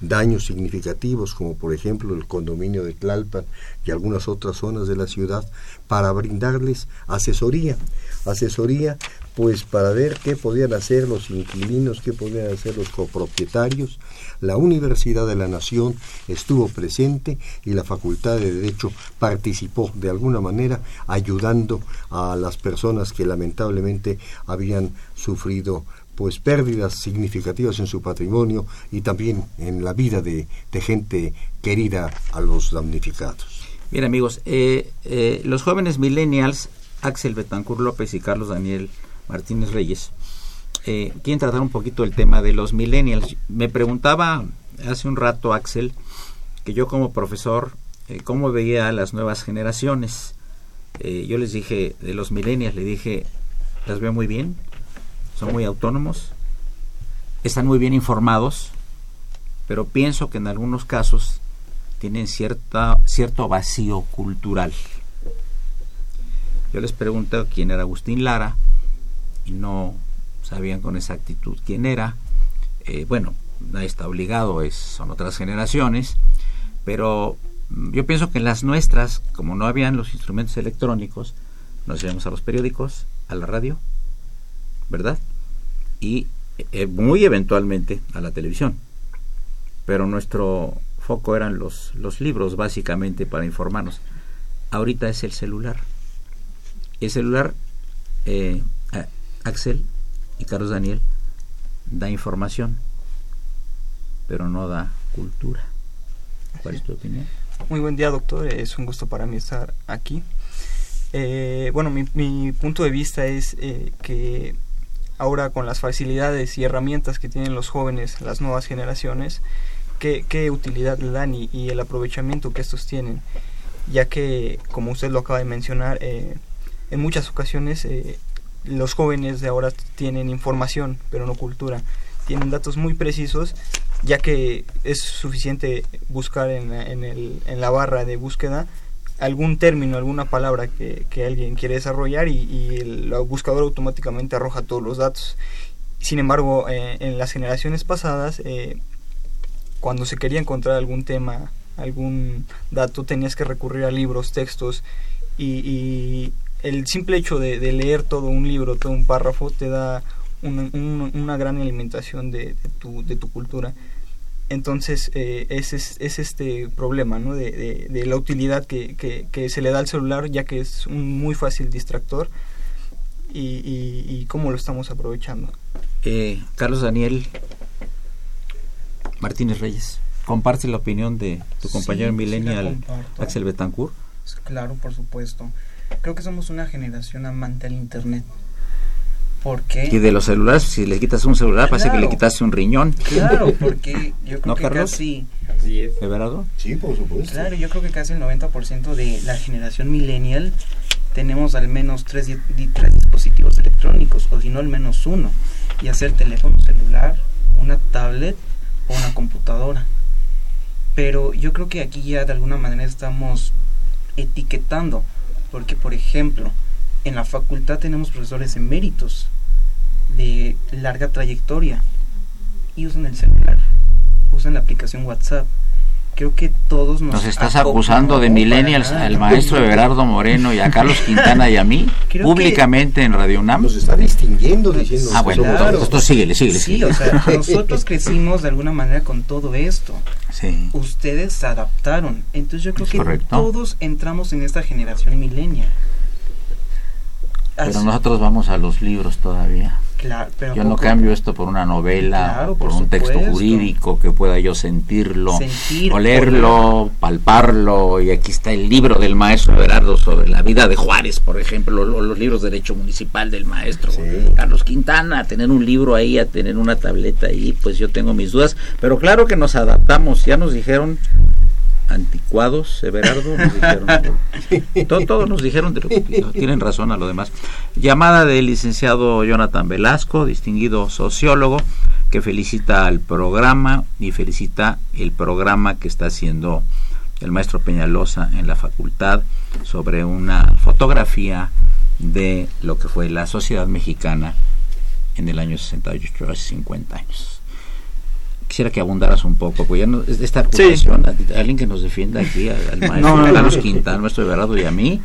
daños significativos, como por ejemplo el condominio de Tlalpan y algunas otras zonas de la ciudad, para brindarles asesoría, asesoría pues para ver qué podían hacer los inquilinos, qué podían hacer los copropietarios. La Universidad de la Nación estuvo presente y la Facultad de Derecho participó de alguna manera ayudando a las personas que lamentablemente habían sufrido pues pérdidas significativas en su patrimonio y también en la vida de, gente querida a los damnificados. Bien amigos, eh, eh, los jóvenes millennials, Axel Betancur López y Carlos Daniel Martínez Reyes, eh, tratar un poquito el tema de los millennials. Me preguntaba hace un rato Axel que yo como profesor, cómo veía a las nuevas generaciones. yo les dije, de los millennials, le dije, las veo muy bien, son muy autónomos, están muy bien informados, pero pienso que en algunos casos tienen cierta, cierto vacío cultural. Yo les pregunté quién era Agustín Lara y no sabían con exactitud quién era. Eh, bueno, nadie está obligado, son otras generaciones, pero yo pienso que en las nuestras, como no habían los instrumentos electrónicos, nos llevamos a los periódicos, a la radio, ¿verdad? Y eh, muy eventualmente a la televisión. Pero nuestro foco eran los, los libros básicamente para informarnos. Ahorita es el celular. El celular, eh, Axel y Carlos Daniel, da información, pero no da cultura. ¿Cuál es tu opinión? Muy buen día, doctor. Es un gusto para mí estar aquí. Eh, bueno, mi, mi, punto de vista es que ahora con las facilidades y herramientas que tienen los jóvenes, las nuevas generaciones, qué, qué utilidad le dan y, el aprovechamiento que estos tienen, ya que, como usted lo acaba de mencionar, eh, en muchas ocasiones eh, los jóvenes de ahora tienen información, pero no cultura, tienen datos muy precisos, ya que es suficiente buscar en, en, el, en la barra de búsqueda algún término, alguna palabra que, alguien quiere desarrollar y, el buscador automáticamente arroja todos los datos. Sin embargo, eh, en las generaciones pasadas, eh, cuando se quería encontrar algún tema, algún dato, tenías que recurrir a libros, textos y, el simple hecho de, leer todo un libro, todo un párrafo, te da una, gran alimentación de, tu, de tu cultura. Entonces, eh, ese es, este problema ¿no? de, la utilidad que, se le da al celular, ya que es un muy fácil distractor, y, cómo lo estamos aprovechando. Eh, Carlos Daniel Martínez Reyes, ¿comparte la opinión de tu compañero millennial Axel Betancourt? Claro, por supuesto. Creo que somos una generación amante del Internet. Porque... Y de los celulares, si le quitas un celular, parece que le quitaste un riñón. Claro, porque yo creo que casi... ¿De verdad? Sí, por supuesto. Claro, yo creo que casi el 90% de la generación millennial tenemos al menos tres, tres dispositivos electrónicos, o si no al menos uno, y hacer teléfono celular, una tablet o una computadora. Pero yo creo que aquí ya de alguna manera estamos etiquetando, porque por ejemplo, en la facultad tenemos profesores eméritos de larga trayectoria y usan el celular, usan la aplicación WhatsApp. Creo que todos nos... estás acusando de millennials al maestro Everardo Moreno y a Carlos Quintana y a mí, públicamente en Radio UNAM. Nos está distinguiendo diciendo... Ah, bueno, claro. esto síguele, síguele. Sí, o sea, nosotros crecimos de alguna manera con todo esto. Sí. Ustedes se adaptaron. Entonces yo creo que todos entramos en esta generación millennial. Pero nosotros vamos a los libros todavía. Yo no cambio esto por una novela, por, un texto jurídico que pueda yo sentirlo, olerlo, palparlo. Y aquí está el libro del maestro Everardo sobre la vida de Juárez, por ejemplo, los, los libros de Derecho Municipal del maestro Carlos Quintana. Tener un libro ahí, a tener una tableta ahí, pues yo tengo mis dudas. Pero claro que nos adaptamos, ya nos dijeron anticuados, Everardo, nos dijeron. todo, todos nos dijeron, de lo- tienen razón a lo demás. Llamada del licenciado Jonathan Velasco, distinguido sociólogo, que felicita al programa y felicita el programa que está haciendo el maestro Peñalosa en la facultad sobre una fotografía de lo que fue la sociedad mexicana en el año 68, hace 50 años. Quisiera que abundaras un poco, pues ya no, es- esta acusación, alguien que nos defienda aquí, al maestro No, no. Carlos Quintana, al maestro Everardo y a mí.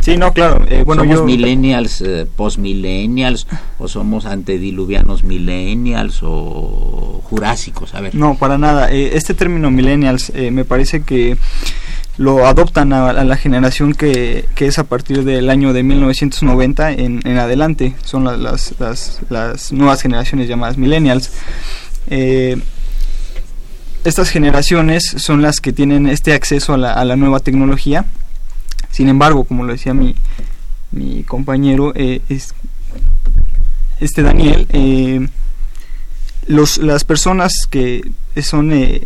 Sí, no, claro. eh, bueno, ¿Somos yo... millennials, eh, postmillennials, o somos antediluvianos millennials o jurásicos? A ver. No, para nada. Eh, este término millennials eh, me parece que lo adoptan a, a la generación que, que es a partir del año de 1990 en, en adelante. Son la- las, las, las nuevas generaciones llamadas millennials. Eh, estas generaciones son las que tienen este acceso a la, nueva tecnología. Sin embargo, como lo decía mi, compañero, eh, es, este Daniel, eh, las personas que son eh,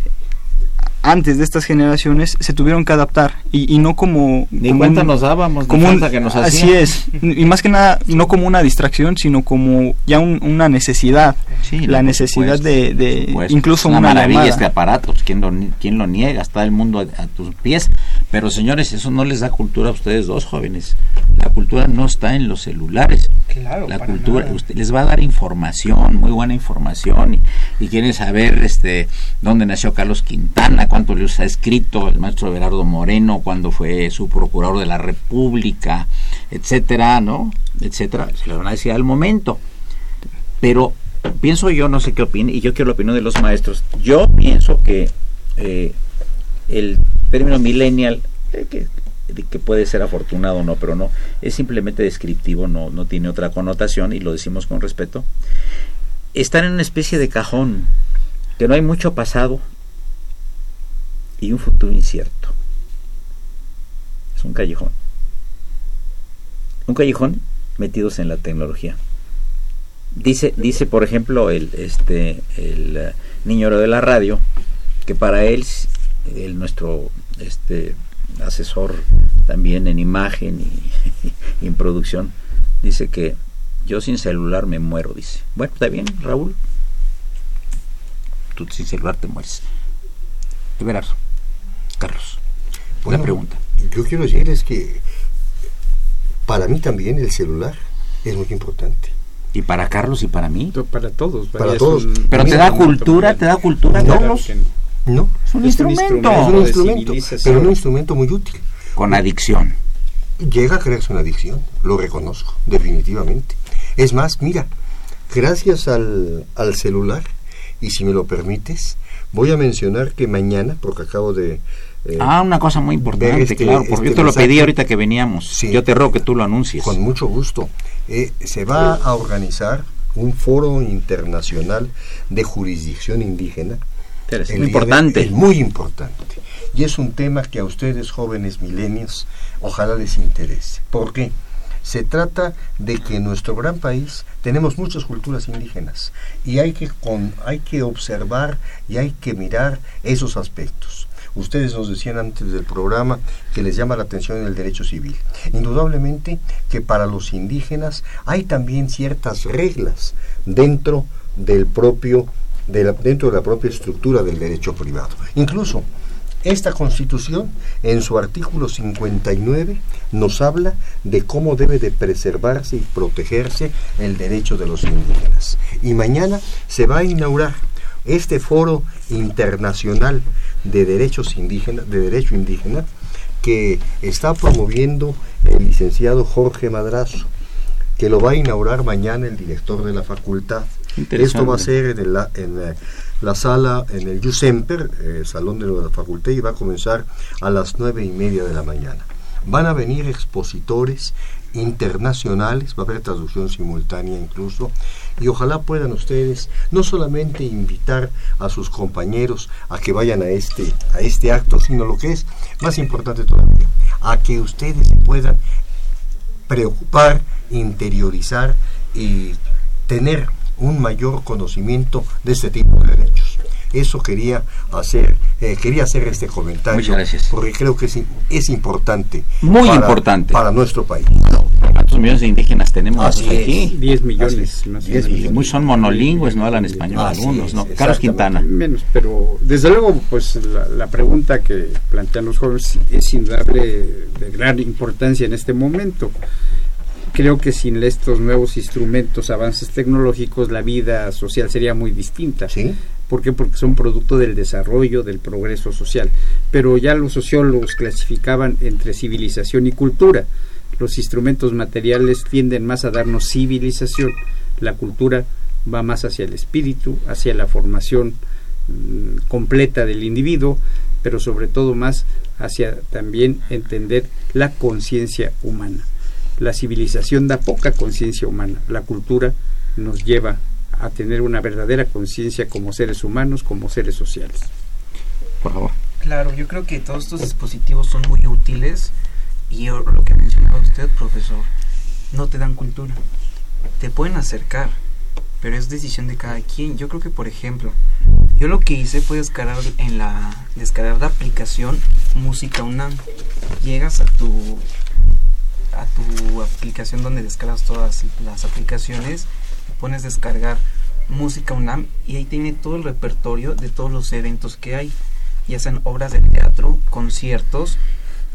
antes de estas generaciones se tuvieron que adaptar y, y no como Ni como cuenta un- nos dábamos, ni como un- que nos así es y más que nada no como una distracción sino como ya un- una necesidad Sí, la necesidad supuesto, de, de incluso una, una maravilla llamada. este aparato, pues, ¿quién lo, ni- quién lo niega? Está el mundo a, a tus pies. Pero señores, eso no les da cultura a ustedes dos jóvenes. La cultura no está en los celulares. Claro, La cultura nada. usted les va a dar información, muy buena información y, y quieren saber este dónde nació Carlos Quintana, cuánto les ha escrito el maestro Berardo Moreno, cuándo fue su procurador de la República, etcétera, ¿no? etcétera, se lo van a decir al momento. Pero pienso yo, no sé qué opine, y yo quiero la opinión de los maestros. Yo pienso que eh, el término millennial, que, que puede ser afortunado o no, pero no, es simplemente descriptivo, no, no tiene otra connotación, y lo decimos con respeto. Están en una especie de cajón, que no hay mucho pasado y un futuro incierto. Es un callejón. Un callejón metidos en la tecnología. Dice, dice por ejemplo, el, este, el eh, niño de la radio, que para él, el, nuestro este, asesor también en imagen y, en producción, dice que yo sin celular me muero, dice. Bueno, está bien, Raúl. Tú sin celular te mueres. De veras, Carlos. Bueno, la pregunta. Yo quiero decirles que para mí también el celular es muy importante. Y para Carlos y para mí. Para todos. Para todos. un- Pero te da cultura, te da cultura, No, Carlos. No, Es un Es un instrumento. es un instrumento, pero un instrumento muy útil. Con adicción. Llega a crearse una adicción, lo reconozco, definitivamente. Es más, mira, gracias al, al celular, y si me lo permites, voy a mencionar que mañana, porque acabo de... eh, Ah, una cosa muy importante, este- claro, porque este yo te lo pedí ahorita que veníamos. Sí. Yo te ruego que tú lo anuncies. Con mucho gusto. Eh, se va a organizar un foro internacional de jurisdicción indígena. Es muy de- importante. es muy importante. Y es un tema que a ustedes, jóvenes milenios, ojalá les interese. ¿Por qué? Se trata de que en nuestro gran país tenemos muchas culturas indígenas y hay que, con, hay que observar y hay que mirar esos aspectos. Ustedes nos decían antes del programa que les llama la atención el derecho civil. Indudablemente que para los indígenas hay también ciertas reglas dentro del propio de la- dentro de la propia estructura del derecho privado. Incluso esta constitución, en su artículo 59, nos habla de cómo debe de preservarse y protegerse el derecho de los indígenas. Y mañana se va a inaugurar este foro internacional de derechos indígenas, de derecho indígena, que está promoviendo el licenciado Jorge Madrazo, que lo va a inaugurar mañana el director de la facultad. Esto va a ser en, el- en, eh, la sala, en el Yusemper, eh, el salón de la facultad, y va a comenzar a las nueve y media de la mañana. Van a venir expositores internacionales, va a haber traducción simultánea incluso, y ojalá puedan ustedes no solamente invitar a sus compañeros a que vayan a este, a este acto, sino lo que es más importante todavía, a que ustedes puedan preocupar, interiorizar y tener un mayor conocimiento de este tipo de derechos. Eso quería hacer, eh, quería hacer este comentario. Muchas gracias. Porque creo que es, es importante. Muy para- importante. Para nuestro país. ¿Cuántos millones de indígenas tenemos Así aquí? es. 10 millones. Así más o Diez menos. Y muchos son monolingües, no hablan español Así algunos, es, ¿no? Carlos. Quintana. Menos, pero desde luego, pues la, la pregunta que plantean los jóvenes es indudable de gran importancia en este momento. Creo que sin estos nuevos instrumentos, avances tecnológicos, la vida social sería muy distinta. ¿Sí? ¿Por qué? Porque son producto del desarrollo, del progreso social. Pero ya los sociólogos clasificaban entre civilización y cultura. Los instrumentos materiales tienden más a darnos civilización. La cultura va más hacia el espíritu, hacia la formación mm, completa del individuo, pero sobre todo más hacia también entender la conciencia humana. La civilización da poca conciencia humana, la cultura nos lleva a tener una verdadera conciencia como seres humanos, como seres sociales. Por favor. Claro, yo creo que todos estos dispositivos son muy útiles y yo- lo que mencionaba usted, profesor, no te dan cultura. Te pueden acercar, pero es decisión de cada quien. Yo creo que, por ejemplo, yo lo que hice fue descargar en la descargar la aplicación Música UNAM. Llegas a tu a tu aplicación donde descargas todas las aplicaciones, pones descargar Música UNAM y ahí tiene todo el repertorio de todos los eventos que hay, ya sean obras de teatro, conciertos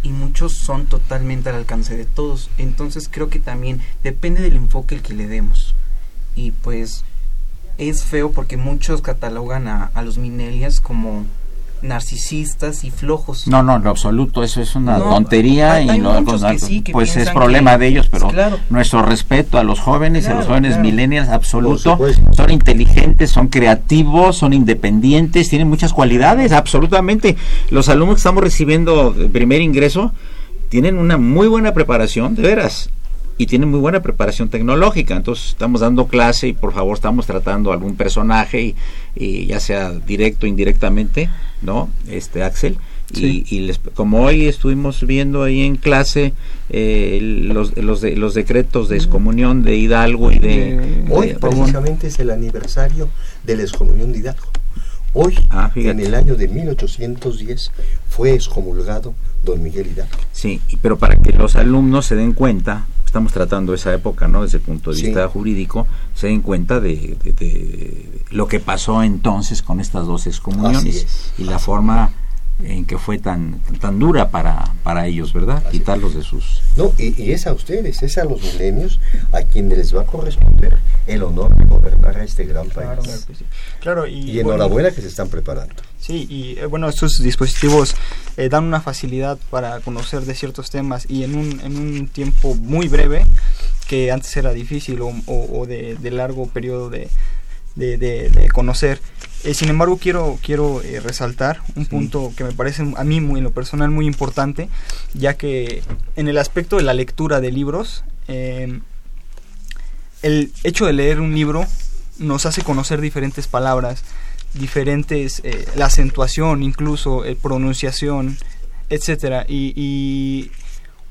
y muchos son totalmente al alcance de todos. Entonces creo que también depende del enfoque que le demos. Y pues es feo porque muchos catalogan a, a los millennials como narcisistas y flojos. No, no, en lo absoluto, eso es una No, tontería hay- y hay no, muchos no, que sí, que pues es problema que- de ellos, pero Claro. nuestro respeto a los jóvenes, a los Claro, jóvenes claro. millennials absoluto, son inteligentes, son creativos, son independientes, tienen muchas cualidades, absolutamente. Los alumnos que estamos recibiendo de primer ingreso tienen una muy buena preparación, de veras. Y tienen muy buena preparación tecnológica, entonces estamos dando clase y por favor estamos tratando algún personaje y, y ya sea directo o indirectamente, ¿no? Este Axel, Sí. y, y les- como hoy estuvimos viendo ahí en clase eh, los, los, de- los decretos de excomunión de Hidalgo y de... Hoy de- precisamente es el aniversario de la excomunión de Hidalgo. Hoy, Ah, en el año de 1810, fue excomulgado don Miguel Hidalgo. Sí, y- pero para que los alumnos se den cuenta, estamos tratando esa época, ¿no? Desde el punto de Sí. vista jurídico, se den cuenta de, de- de lo que pasó entonces con estas dos excomuniones es. y la forma en que fue tan tan dura para, para ellos, ¿verdad? Quitarlos de sus... No, y, y es a ustedes, es a los milenios a quienes les va a corresponder el honor de gobernar a este gran país. Claro, sí. Claro, y, Y bueno, enhorabuena que se están preparando. Sí, y eh, bueno, estos dispositivos eh, dan una facilidad para conocer de ciertos temas y en un, en un tiempo muy breve, que antes era difícil o, o- o de, de largo periodo de, de- de- de conocer. Eh, sin embargo, quiero, quiero eh, resaltar un punto que me parece a mí muy, en lo personal muy importante, ya que en el aspecto de la lectura de libros, eh, el hecho de leer un libro nos hace conocer diferentes palabras, diferentes, eh, la acentuación incluso, pronunciación, etcétera y, y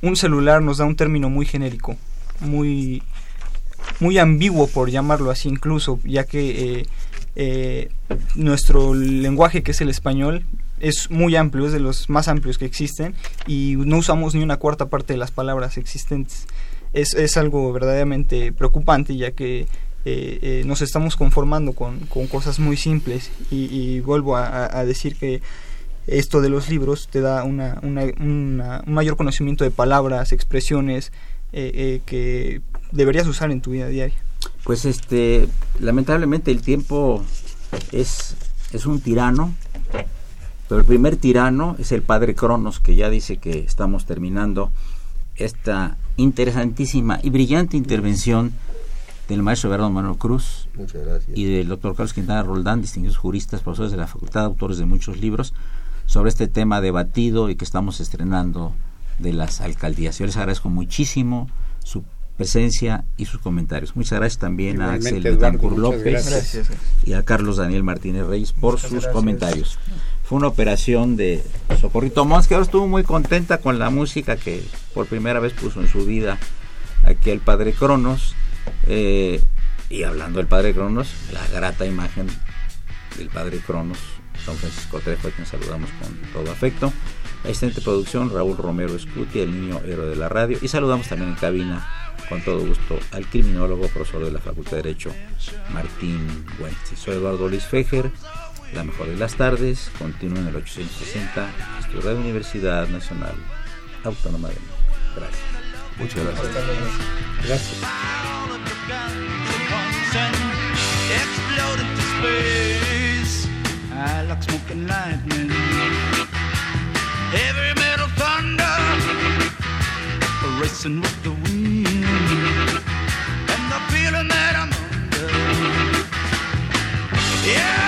un celular nos da un término muy genérico, muy, muy ambiguo por llamarlo así incluso, ya que eh, eh, nuestro lenguaje que es el español es muy amplio, es de los más amplios que existen y no usamos ni una cuarta parte de las palabras existentes. Es, es algo verdaderamente preocupante ya que eh, eh, nos estamos conformando con, con cosas muy simples y, vuelvo a, decir que esto de los libros te da una, una- una- un mayor conocimiento de palabras, expresiones eh, eh, que deberías usar en tu vida diaria. Pues este, lamentablemente el tiempo es, es un tirano, pero el primer tirano es el padre Cronos, que ya dice que estamos terminando esta interesantísima y brillante intervención del maestro Eduardo Manuel Cruz Muchas gracias. y del doctor Carlos Quintana Roldán, distinguidos juristas, profesores de la facultad, autores de muchos libros, sobre este tema debatido y que estamos estrenando de las alcaldías. Yo les agradezco muchísimo su presencia y sus comentarios. Muchas gracias también Igualmente, a Axel muchas López gracias. y a Carlos Daniel Martínez Reyes por Muchas sus gracias. comentarios. Fue una operación de Socorrito Mons, que ahora estuvo muy contenta con la música que por primera vez puso en su vida aquí el Padre Cronos. Eh, y hablando del Padre Cronos, la grata imagen del Padre Cronos don Francisco Trejo, a quien saludamos con todo afecto. Asistente de producción, Raúl Romero Escuti, el niño héroe de la radio. Y saludamos también en cabina, con todo gusto, al criminólogo, profesor de la Facultad de Derecho, Martín Güenzi. Soy Eduardo Luis Fejer, la mejor de las tardes. Continúa en el 860, Estudio Radio Universidad Nacional Autónoma de México. Gracias. Muchas gracias. Gracias. met. Yeah.